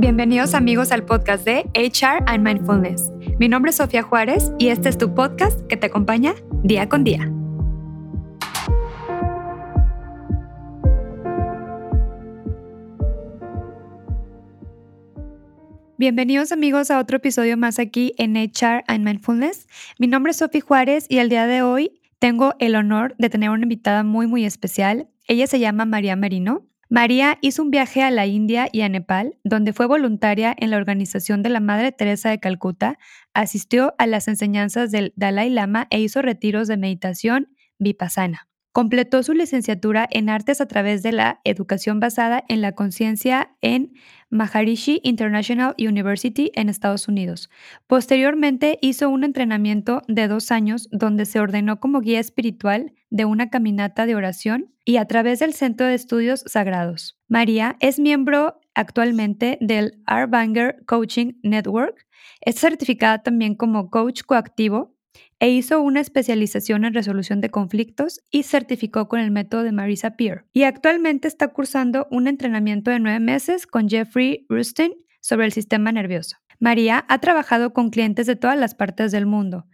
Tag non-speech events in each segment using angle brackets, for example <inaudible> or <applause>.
Bienvenidos amigos al podcast de HR and Mindfulness. Mi nombre es Sofía Juárez y este es tu podcast que te acompaña día con día. Bienvenidos amigos a otro episodio más aquí en HR and Mindfulness. Mi nombre es Sofía Juárez y el día de hoy tengo el honor de tener una invitada muy muy especial. Ella se llama María Merino. María hizo un viaje a la India y a Nepal, donde fue voluntaria en la organización de la Madre Teresa de Calcuta, asistió a las enseñanzas del Dalai Lama e hizo retiros de meditación vipassana. Completó su licenciatura en artes a través de la educación basada en la conciencia en Maharishi International University en Estados Unidos. Posteriormente hizo un entrenamiento de dos años donde se ordenó como guía espiritual de una caminata de oración y a través del Centro de Estudios Sagrados. María es miembro actualmente del Arbanger Coaching Network. Es certificada también como coach coactivo e hizo una especialización en resolución de conflictos y certificó con el método de Marisa Peer. Y actualmente está cursando un entrenamiento de nueve meses con Jeffrey Rustin sobre el sistema nervioso. María ha trabajado con clientes de todas las partes del mundo,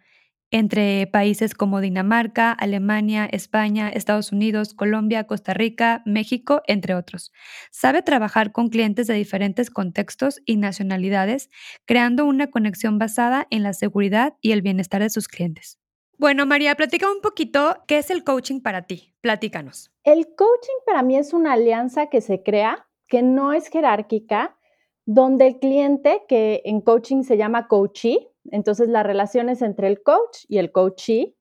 entre países como Dinamarca, Alemania, España, Estados Unidos, Colombia, Costa Rica, México, entre otros. Sabe trabajar con clientes de diferentes contextos y nacionalidades, creando una conexión basada en la seguridad y el bienestar de sus clientes. Bueno, María, platica un poquito qué es el coaching para ti. Platícanos. El coaching para mí es una alianza que se crea, que no es jerárquica, donde el cliente, que en coaching se llama coachee, entonces, las relaciones entre el coach y el coachee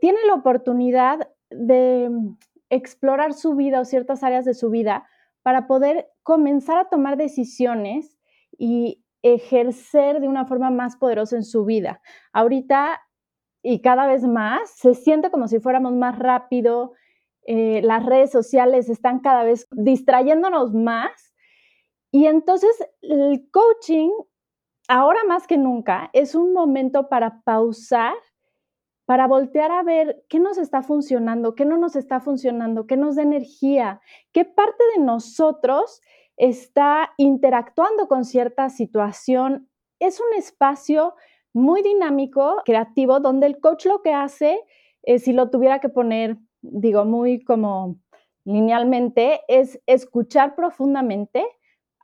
tiene la oportunidad de explorar su vida o ciertas áreas de su vida para poder comenzar a tomar decisiones y ejercer de una forma más poderosa en su vida. Ahorita y cada vez más se siente como si fuéramos más rápido, eh, las redes sociales están cada vez distrayéndonos más y entonces el coaching ahora más que nunca es un momento para pausar, para voltear a ver qué nos está funcionando, qué no nos está funcionando, qué nos da energía, qué parte de nosotros está interactuando con cierta situación. Es un espacio muy dinámico, creativo, donde el coach lo que hace, si lo tuviera que poner, digo, muy como linealmente, es escuchar profundamente,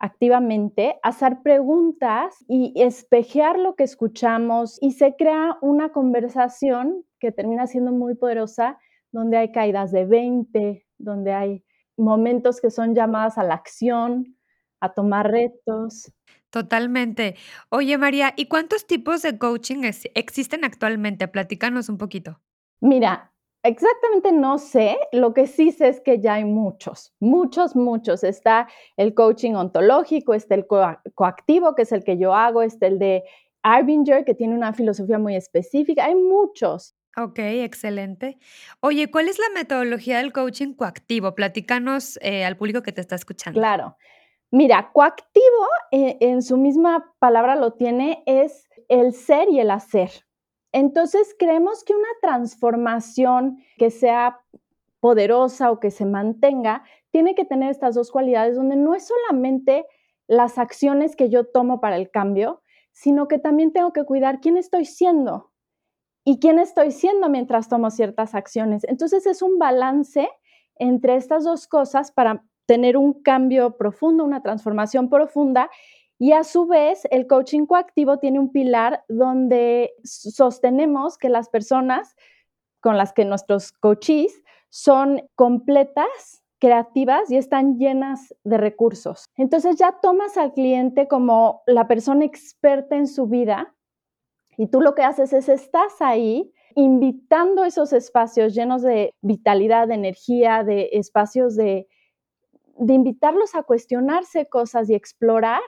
activamente, hacer preguntas y espejear lo que escuchamos y se crea una conversación que termina siendo muy poderosa, donde hay caídas de 20, donde hay momentos que son llamadas a la acción, a tomar retos. Totalmente. Oye, María, ¿y cuántos tipos de coaching existen actualmente? Platícanos un poquito. Mira, Exactamente no sé, lo que sí sé es que ya hay muchos, muchos, muchos. Está el coaching ontológico, está el coactivo, que es el que yo hago, está el de Arbinger, que tiene una filosofía muy específica, hay muchos. Ok, excelente. Oye, ¿cuál es la metodología del coaching coactivo? Platícanos eh, al público que te está escuchando. Claro. Mira, coactivo eh, en su misma palabra lo tiene, es el ser y el hacer. Entonces, creemos que una transformación que sea poderosa o que se mantenga, tiene que tener estas dos cualidades donde no es solamente las acciones que yo tomo para el cambio, sino que también tengo que cuidar quién estoy siendo y quién estoy siendo mientras tomo ciertas acciones. Entonces es un balance entre estas dos cosas para tener un cambio profundo, una transformación profunda y a su vez, el coaching coactivo tiene un pilar donde sostenemos que las personas con las que nuestros coaches son completas, creativas y están llenas de recursos. Entonces ya tomas al cliente como la persona experta en su vida y tú lo que haces es estás ahí invitando esos espacios llenos de vitalidad, de energía, de espacios de, de invitarlos a cuestionarse cosas y explorar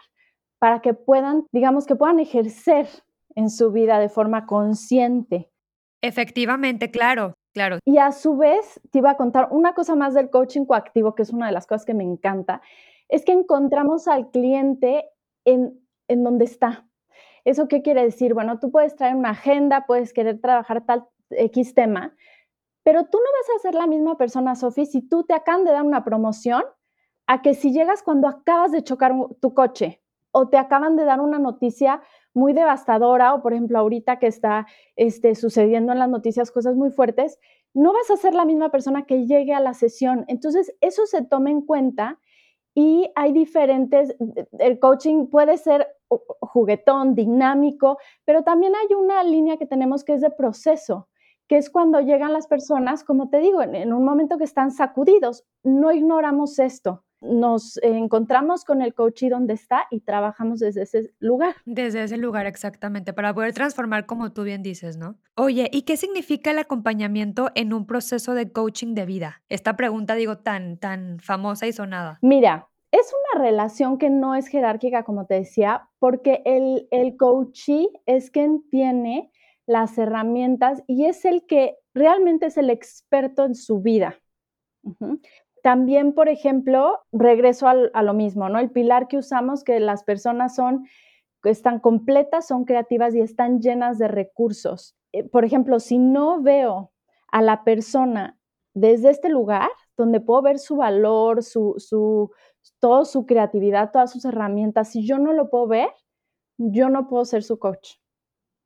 para que puedan, digamos, que puedan ejercer en su vida de forma consciente. Efectivamente, claro, claro. Y a su vez, te iba a contar una cosa más del coaching coactivo, que es una de las cosas que me encanta, es que encontramos al cliente en, en donde está. ¿Eso qué quiere decir? Bueno, tú puedes traer una agenda, puedes querer trabajar tal X tema, pero tú no vas a ser la misma persona, Sofi, si tú te acaban de dar una promoción, a que si llegas cuando acabas de chocar tu coche o te acaban de dar una noticia muy devastadora o por ejemplo ahorita que está este, sucediendo en las noticias cosas muy fuertes, no vas a ser la misma persona que llegue a la sesión. Entonces, eso se toma en cuenta y hay diferentes, el coaching puede ser juguetón, dinámico, pero también hay una línea que tenemos que es de proceso, que es cuando llegan las personas, como te digo, en, un momento que están sacudidos. No ignoramos esto nos encontramos con el coach y donde está y trabajamos desde ese lugar. Desde ese lugar, exactamente, para poder transformar como tú bien dices, ¿no? Oye, ¿y qué significa el acompañamiento en un proceso de coaching de vida? Esta pregunta, digo, tan, tan famosa y sonada. Mira, es una relación que no es jerárquica, como te decía, porque el, el coachee es quien tiene las herramientas y es el que realmente es el experto en su vida. También, por ejemplo, regreso a lo mismo, ¿no? El pilar que usamos, que las personas son, están completas, son creativas y están llenas de recursos. Eh, por ejemplo, si no veo a la persona desde este lugar, donde puedo ver su valor, su, su, toda su creatividad, todas sus herramientas, si yo no lo puedo ver, yo no puedo ser su coach.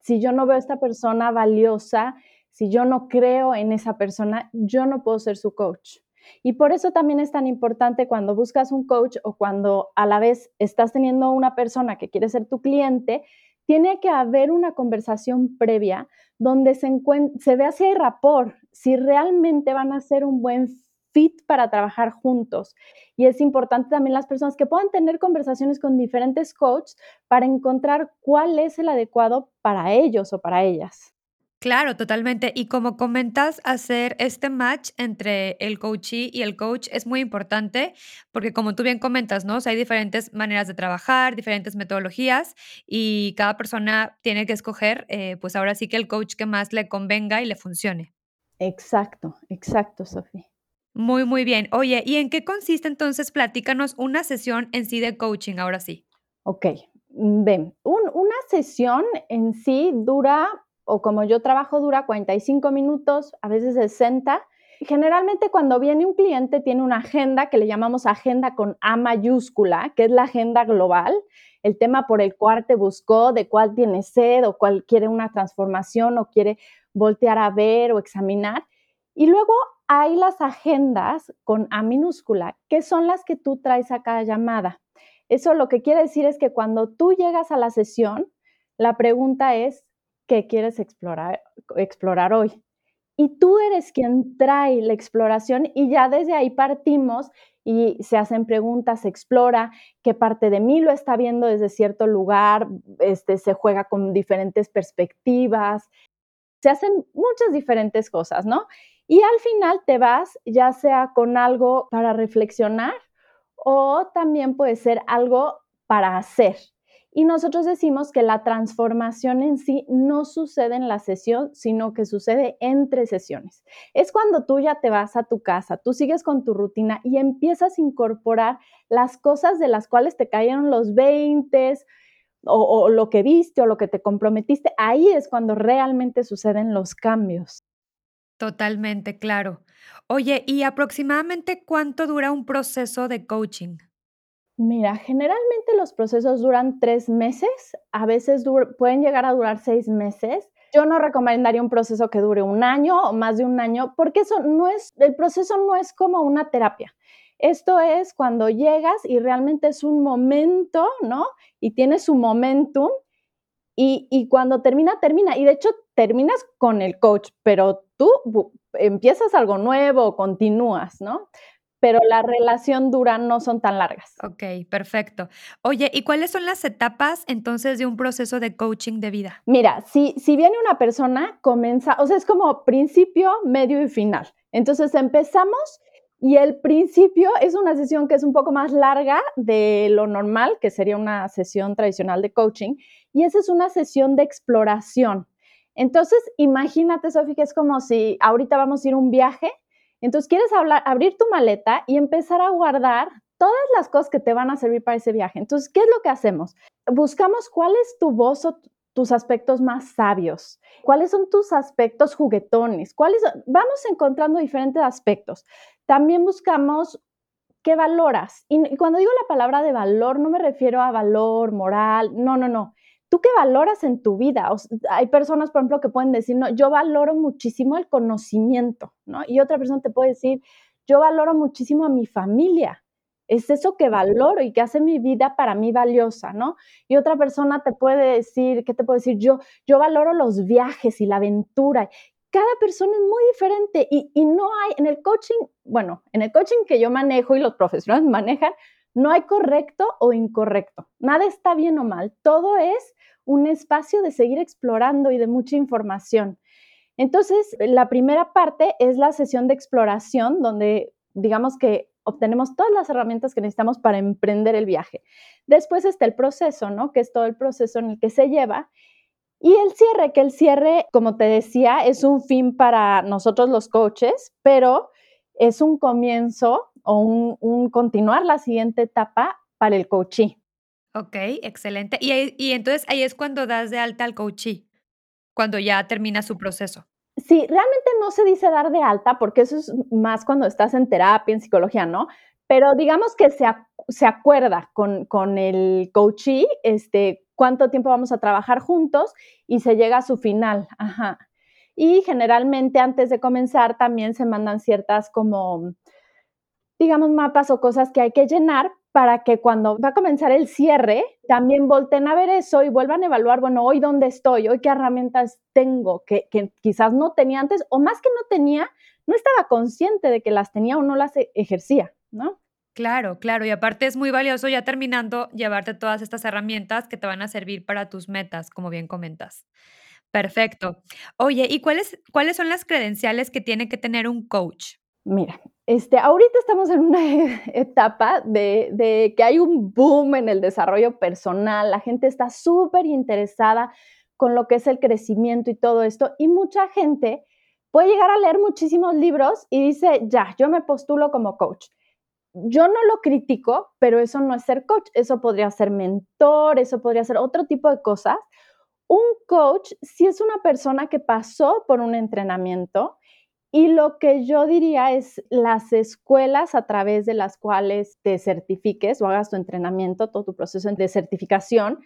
Si yo no veo a esta persona valiosa, si yo no creo en esa persona, yo no puedo ser su coach. Y por eso también es tan importante cuando buscas un coach o cuando a la vez estás teniendo una persona que quiere ser tu cliente, tiene que haber una conversación previa donde se, se vea si hay rapport, si realmente van a ser un buen fit para trabajar juntos. Y es importante también las personas que puedan tener conversaciones con diferentes coaches para encontrar cuál es el adecuado para ellos o para ellas. Claro, totalmente. Y como comentas, hacer este match entre el coachee y el coach es muy importante porque como tú bien comentas, ¿no? hay diferentes maneras de trabajar, diferentes metodologías y cada persona tiene que escoger, eh, pues ahora sí que el coach que más le convenga y le funcione. Exacto, exacto, Sofía. Muy, muy bien. Oye, ¿y en qué consiste entonces? Platícanos una sesión en sí de coaching, ahora sí. Ok, ven, una sesión en sí dura o como yo trabajo dura 45 minutos, a veces 60. Generalmente cuando viene un cliente tiene una agenda que le llamamos agenda con A mayúscula, que es la agenda global, el tema por el cual te buscó, de cuál tiene sed o cuál quiere una transformación o quiere voltear a ver o examinar. Y luego hay las agendas con A minúscula, que son las que tú traes a cada llamada. Eso lo que quiere decir es que cuando tú llegas a la sesión, la pregunta es, ¿Qué quieres explorar, explorar hoy. Y tú eres quien trae la exploración y ya desde ahí partimos y se hacen preguntas, se explora qué parte de mí lo está viendo desde cierto lugar, este, se juega con diferentes perspectivas, se hacen muchas diferentes cosas, ¿no? Y al final te vas ya sea con algo para reflexionar o también puede ser algo para hacer. Y nosotros decimos que la transformación en sí no sucede en la sesión, sino que sucede entre sesiones. Es cuando tú ya te vas a tu casa, tú sigues con tu rutina y empiezas a incorporar las cosas de las cuales te cayeron los 20 o, o lo que viste o lo que te comprometiste. Ahí es cuando realmente suceden los cambios. Totalmente, claro. Oye, ¿y aproximadamente cuánto dura un proceso de coaching? Mira, generalmente los procesos duran tres meses, a veces pueden llegar a durar seis meses. Yo no recomendaría un proceso que dure un año o más de un año, porque eso no es, el proceso no es como una terapia. Esto es cuando llegas y realmente es un momento, ¿no? Y tienes su momentum y, y cuando termina, termina. Y de hecho, terminas con el coach, pero tú empiezas algo nuevo, continúas, ¿no? Pero la relación dura no son tan largas. Ok, perfecto. Oye, ¿y cuáles son las etapas entonces de un proceso de coaching de vida? Mira, si, si viene una persona, comienza, o sea, es como principio, medio y final. Entonces empezamos y el principio es una sesión que es un poco más larga de lo normal, que sería una sesión tradicional de coaching, y esa es una sesión de exploración. Entonces, imagínate, Sofía, que es como si ahorita vamos a ir a un viaje entonces, quieres abrir tu maleta y empezar a guardar todas las cosas que te van a servir para ese viaje. Entonces, ¿qué es lo que hacemos? Buscamos cuál es tu voz o tus aspectos más sabios, cuáles son tus aspectos juguetones, cuáles vamos encontrando diferentes aspectos. También buscamos ¿qué valoras? Y, cuando digo la palabra de valor, no me refiero a valor moral, no, no, no. ¿Tú qué valoras en tu vida? hay personas, por ejemplo, que pueden decir, no, yo valoro muchísimo el conocimiento, ¿no? Y otra persona te puede decir, yo valoro muchísimo a mi familia. Es eso que valoro y que hace mi vida para mí valiosa, ¿no? Y otra persona te puede decir, ¿qué te puede decir? Yo, yo valoro los viajes y la aventura cada persona es muy diferente y, y, no hay, en el coaching, bueno, en el coaching que yo manejo y los profesionales manejan, no hay correcto o incorrecto. Nada está bien o mal. Todo es un espacio de seguir explorando y de mucha información. Entonces, la primera parte es la sesión de exploración, donde digamos que obtenemos todas las herramientas que necesitamos para emprender el viaje. Después está el proceso, ¿no? Que es todo el proceso en el que se lleva. Y el cierre, que el cierre, como te decía, es un fin para nosotros los coaches, pero es un comienzo o un, continuar la siguiente etapa para el coachee. Ok, excelente. Y, y entonces ahí es cuando das de alta al coachee, cuando ya termina su proceso. Sí, realmente no se dice dar de alta porque eso es más cuando estás en terapia, en psicología, ¿no? Pero digamos que se, se acuerda con, con el coachee, este, cuánto tiempo vamos a trabajar juntos y se llega a su final. Ajá. Y generalmente antes de comenzar también se mandan ciertas como, digamos, mapas o cosas que hay que llenar para que cuando va a comenzar el cierre, también volten a ver eso y vuelvan a evaluar, bueno, hoy dónde estoy, hoy qué herramientas tengo que, que quizás no tenía antes, o más que no tenía, no estaba consciente de que las tenía o no las e-, ejercía, ¿no? Claro, claro. Y aparte es muy valioso ya terminando llevarte todas estas herramientas que te van a servir para tus metas, como bien comentas. Perfecto. Oye, ¿y cuáles, cuáles son las credenciales que tiene que tener un coach? Mira, este, ahorita estamos en una <laughs> etapa de, que hay un boom en el desarrollo personal. La gente está súper interesada con lo que es el crecimiento y todo esto. Y mucha gente puede llegar a leer muchísimos libros y dice, ya, yo me postulo como coach yo no lo critico, pero eso no es ser coach, eso podría ser mentor, eso podría ser otro tipo de cosas. Un coach sí es una persona que pasó por un entrenamiento y lo que yo diría es las escuelas a través de las cuales te certifiques o hagas tu entrenamiento, todo tu proceso de certificación,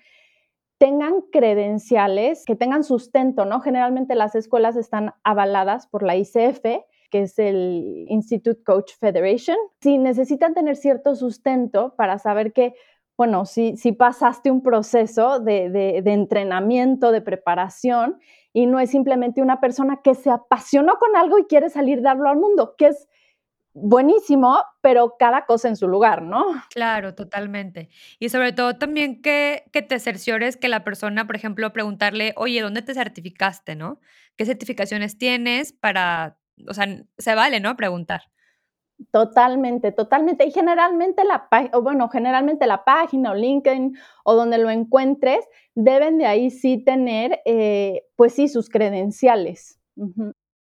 tengan credenciales, que tengan sustento, ¿no? Generalmente las escuelas están avaladas por la ICF que es el Institute Coach Federation, si necesitan tener cierto sustento para saber que, bueno, si, si pasaste un proceso de, de, entrenamiento, de preparación, y no es simplemente una persona que se apasionó con algo y quiere salir darlo al mundo, que es buenísimo, pero cada cosa en su lugar, ¿no? Claro, totalmente. Y sobre todo también que, que te cerciores que la persona, por ejemplo, preguntarle, oye, ¿dónde te certificaste, no? ¿Qué certificaciones tienes para o sea, se vale, ¿no? Preguntar. Totalmente, totalmente. Y generalmente la página, bueno, generalmente la página o LinkedIn o donde lo encuentres, deben de ahí sí tener, eh, pues sí, sus credenciales.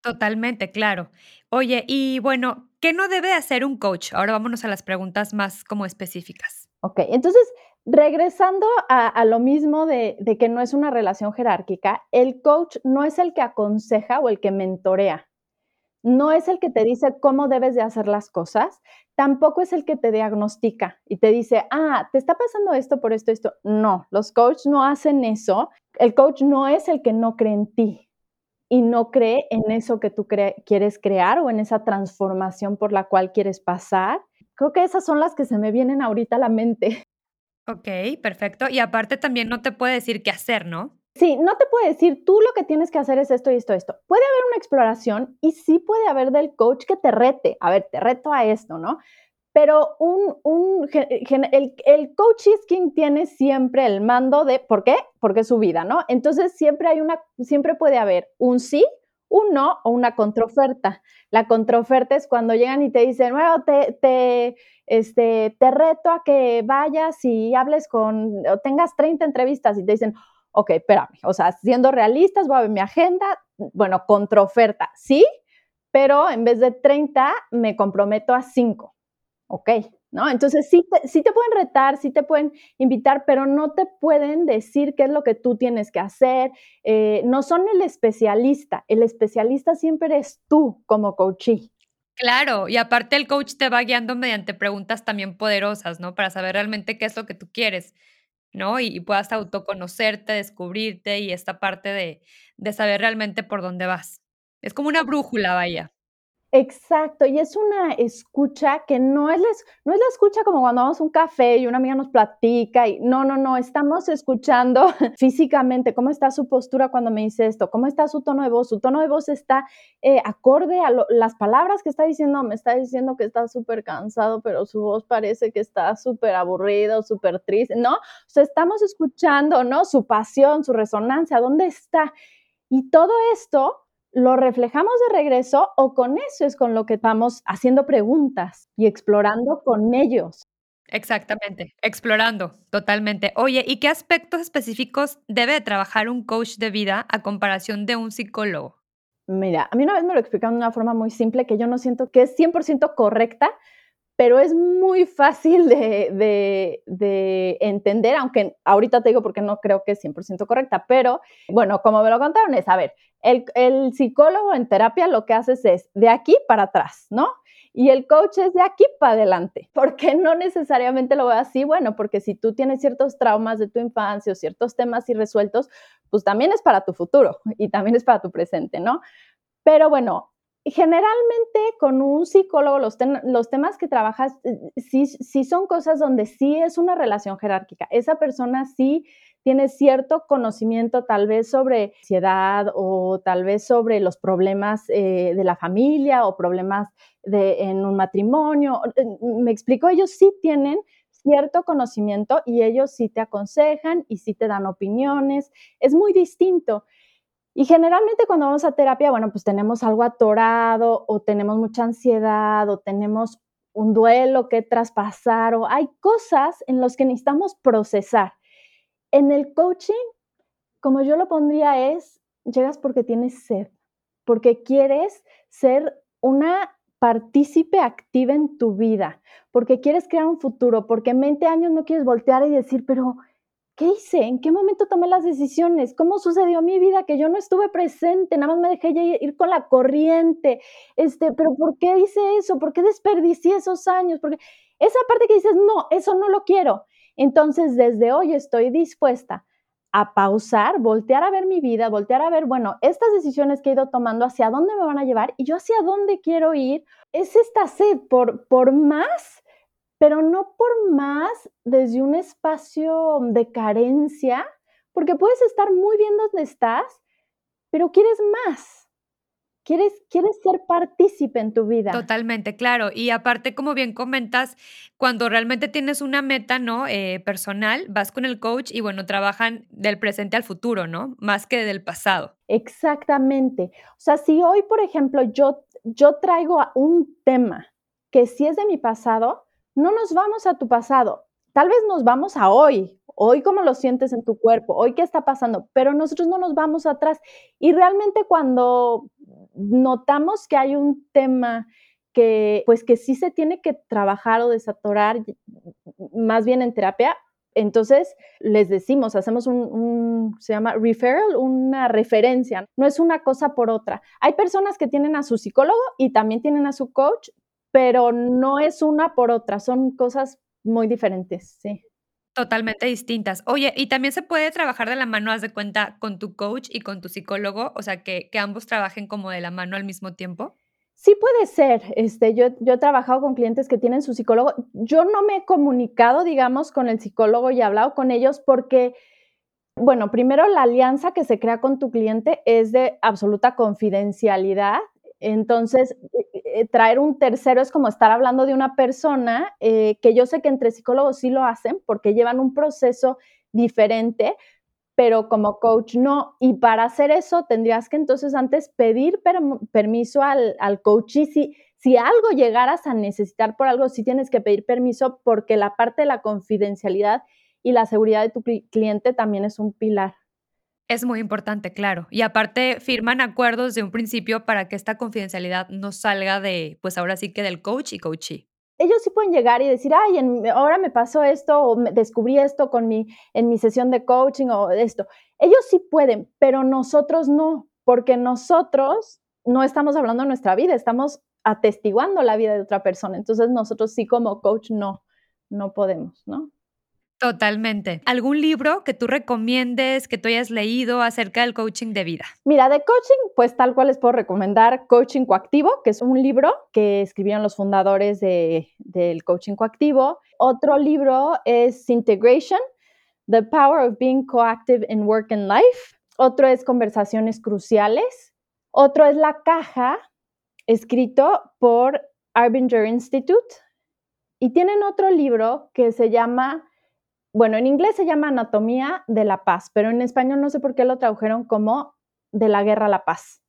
Totalmente, claro. Oye, y bueno, ¿qué no debe hacer un coach? Ahora vámonos a las preguntas más como específicas. Ok, entonces, regresando a, lo mismo de, de que no es una relación jerárquica, el coach no es el que aconseja o el que mentorea no es el que te dice cómo debes de hacer las cosas, tampoco es el que te diagnostica y te dice, ah, te está pasando esto por esto, esto. No, los coaches no hacen eso. El coach no es el que no cree en ti y no cree en eso que tú quieres crear o en esa transformación por la cual quieres pasar. Creo que esas son las que se me vienen ahorita a la mente. Ok, perfecto. Y aparte también no te puede decir qué hacer, ¿no? Sí, no te puede decir, tú lo que tienes que hacer es esto y esto, esto. Puede haber una exploración y sí puede haber del coach que te rete, a ver, te reto a esto, ¿no? Pero un, el, el coach es quien tiene siempre el mando de, ¿por qué? Porque es su vida, ¿no? Entonces siempre hay una, siempre puede haber un sí, un no o una contraoferta. La contraoferta es cuando llegan y te dicen, bueno, te, te, este, te reto a que vayas y hables con, o tengas 30 entrevistas y te dicen, ok, espérame, o sea, siendo realistas, voy a ver mi agenda, bueno, contraoferta, sí, pero en vez de 30 me comprometo a 5, ok, ¿no? Entonces sí te, sí te pueden retar, sí te pueden invitar, pero no te pueden decir qué es lo que tú tienes que hacer, eh, no son el especialista, el especialista siempre eres tú como coachee. Claro, y aparte el coach te va guiando mediante preguntas también poderosas, ¿no? Para saber realmente qué es lo que tú quieres, ¿no? Y y puedas autoconocerte, descubrirte y esta parte de de saber realmente por dónde vas. Es como una brújula, vaya. Exacto, y es una escucha que no es la no es la escucha como cuando vamos a un café y una amiga nos platica y no, no, no, estamos escuchando <laughs> físicamente cómo está su postura cuando me dice esto, cómo está su tono de voz, su tono de voz está, eh, acorde a las palabras que está diciendo, me está diciendo que está súper cansado, pero su voz parece que está súper aburrido, súper triste, ¿no? O estamos escuchando, ¿no? Su pasión, su resonancia, ¿dónde está? Y todo esto lo reflejamos de regreso o con eso es con lo que vamos haciendo preguntas y explorando con ellos. Exactamente, explorando, totalmente. Oye, ¿y qué aspectos específicos debe de trabajar un coach de vida a comparación de un psicólogo? Mira, a mí una vez me lo explicaron de una forma muy simple que yo no siento que es 100% correcta, pero es muy fácil de, de, de, entender, aunque ahorita te digo porque no creo que es 100% correcta, pero bueno, como me lo contaron es, a ver, el, el psicólogo en terapia lo que haces es de aquí para atrás, ¿no? Y el coach es de aquí para adelante. ¿Por qué no necesariamente lo veo así? Bueno, porque si tú tienes ciertos traumas de tu infancia o ciertos temas irresueltos, pues también es para tu futuro y también es para tu presente, ¿no? Pero bueno, generalmente con un psicólogo los, los temas que trabajas sí, sí son cosas donde sí es una relación jerárquica. Esa persona sí tiene cierto conocimiento tal vez sobre ansiedad o tal vez sobre los problemas eh, de la familia o problemas en un matrimonio. Me explico, ellos sí tienen cierto conocimiento y ellos sí te aconsejan y sí te dan opiniones. Es muy distinto. Y generalmente cuando vamos a terapia, bueno, pues tenemos algo atorado o tenemos mucha ansiedad o tenemos un duelo que traspasar o hay cosas en las que necesitamos procesar. En el coaching, como yo lo pondría, es, llegas porque tienes sed, porque quieres ser una partícipe activa en tu vida, porque quieres crear un futuro, porque en 20 años no quieres voltear y decir, pero ¿qué hice? ¿En qué momento tomé las decisiones? ¿Cómo sucedió mi vida que yo no estuve presente? Nada más me dejé ir con la corriente. Este, pero ¿por qué hice eso? ¿Por qué desperdicié esos años? Porque esa parte que dices, no, eso no lo quiero. Entonces, desde hoy estoy dispuesta a pausar, voltear a ver mi vida, voltear a ver, bueno, estas decisiones que he ido tomando, hacia dónde me van a llevar y yo hacia dónde quiero ir. Es esta sed por, por más, pero no por más desde un espacio de carencia, porque puedes estar muy bien donde estás, pero quieres más. Quieres, quieres ser partícipe en tu vida. Totalmente, claro. Y aparte, como bien comentas, cuando realmente tienes una meta, ¿no? Eh, personal, vas con el coach y bueno, trabajan del presente al futuro, ¿no? Más que del pasado. Exactamente. O sea, si hoy, por ejemplo, yo, yo traigo un tema que si es de mi pasado, no nos vamos a tu pasado. Tal vez nos vamos a hoy, hoy cómo lo sientes en tu cuerpo, hoy qué está pasando, pero nosotros no nos vamos atrás. Y realmente cuando notamos que hay un tema que pues que sí se tiene que trabajar o desatorar más bien en terapia, entonces les decimos, hacemos un, un, se llama referral, una referencia, no es una cosa por otra. Hay personas que tienen a su psicólogo y también tienen a su coach, pero no es una por otra, son cosas muy diferentes, sí. Totalmente distintas. Oye, ¿y también se puede trabajar de la mano, haz de cuenta, con tu coach y con tu psicólogo? O sea, que, que ambos trabajen como de la mano al mismo tiempo. Sí puede ser. Este, yo, yo he trabajado con clientes que tienen su psicólogo. Yo no me he comunicado, digamos, con el psicólogo y he hablado con ellos porque, bueno, primero la alianza que se crea con tu cliente es de absoluta confidencialidad. Entonces, eh, traer un tercero es como estar hablando de una persona eh, que yo sé que entre psicólogos sí lo hacen porque llevan un proceso diferente, pero como coach no. Y para hacer eso tendrías que entonces antes pedir per permiso al, al coach y si, si algo llegaras a necesitar por algo, sí tienes que pedir permiso porque la parte de la confidencialidad y la seguridad de tu cliente también es un pilar. Es muy importante, claro. Y aparte firman acuerdos de un principio para que esta confidencialidad no salga de, pues ahora sí que del coach y coachee. Ellos sí pueden llegar y decir, ay, en, ahora me pasó esto o me descubrí esto con mi, en mi sesión de coaching o esto. Ellos sí pueden, pero nosotros no, porque nosotros no estamos hablando de nuestra vida, estamos atestiguando la vida de otra persona. Entonces nosotros sí como coach no, no podemos, ¿no? Totalmente. ¿Algún libro que tú recomiendes, que tú hayas leído acerca del coaching de vida? Mira, de coaching, pues tal cual les puedo recomendar Coaching Coactivo, que es un libro que escribieron los fundadores del coaching coactivo. Otro libro es Integration, The Power of Being Coactive in Work and Life. Otro es Conversaciones Cruciales. Otro es La Caja, escrito por Arbinger Institute. Y tienen otro libro que se llama bueno, en inglés se llama Anatomía de la Paz, pero en español no sé por qué lo tradujeron como de la guerra a la paz.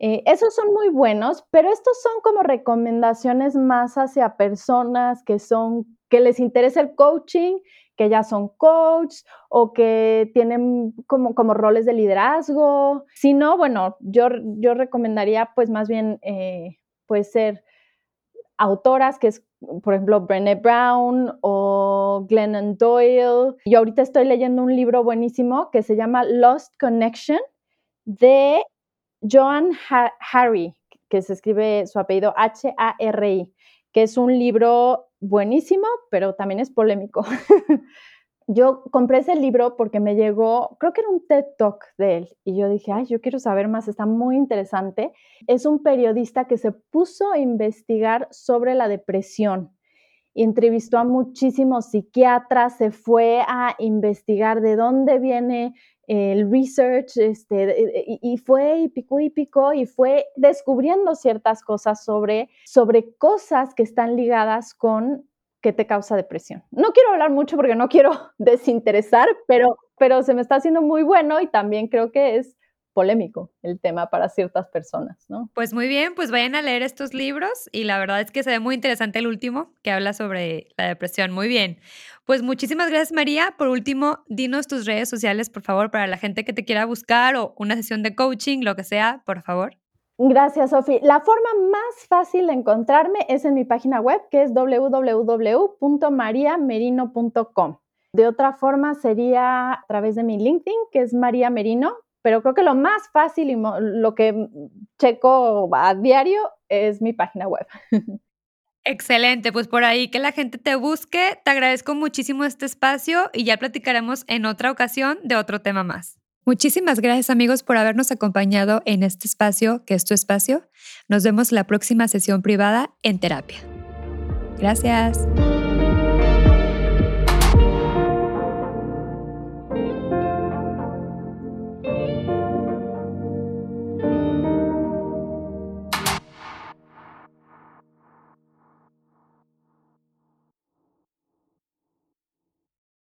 Eh, esos son muy buenos, pero estos son como recomendaciones más hacia personas que son, que les interesa el coaching, que ya son coach o que tienen como, como roles de liderazgo. Si no, bueno, yo, yo recomendaría pues más bien eh, pues ser autoras, que es, por ejemplo, Brené Brown o Glennon Doyle. Yo ahorita estoy leyendo un libro buenísimo que se llama Lost Connection de Joan Harry, que se escribe su apellido H-A-R-I, que es un libro buenísimo, pero también es polémico. <laughs> yo compré ese libro porque me llegó, creo que era un TED Talk de él, y yo dije, ay, yo quiero saber más, está muy interesante. Es un periodista que se puso a investigar sobre la depresión. Entrevistó a muchísimos psiquiatras, se fue a investigar de dónde viene el research, este, y, fue y picó y picó y fue descubriendo ciertas cosas sobre, sobre cosas que están ligadas con que te causa depresión. No quiero hablar mucho porque no quiero <laughs> desinteresar, pero, pero se me está haciendo muy bueno y también creo que es polémico el tema para ciertas personas, ¿no? Pues muy bien, pues vayan a leer estos libros y la verdad es que se ve muy interesante el último que habla sobre la depresión. Muy bien. Pues muchísimas gracias María. Por último, dinos tus redes sociales, por favor, para la gente que te quiera buscar o una sesión de coaching, lo que sea, por favor. Gracias, Sofi. La forma más fácil de encontrarme es en mi página web, que es www.mariamerino.com. De otra forma sería a través de mi LinkedIn, que es María Merino, pero creo que lo más fácil y lo que checo a diario es mi página web. <laughs> Excelente, pues por ahí que la gente te busque. Te agradezco muchísimo este espacio y ya platicaremos en otra ocasión de otro tema más. Muchísimas gracias amigos por habernos acompañado en este espacio, que es tu espacio. Nos vemos la próxima sesión privada en terapia. Gracias.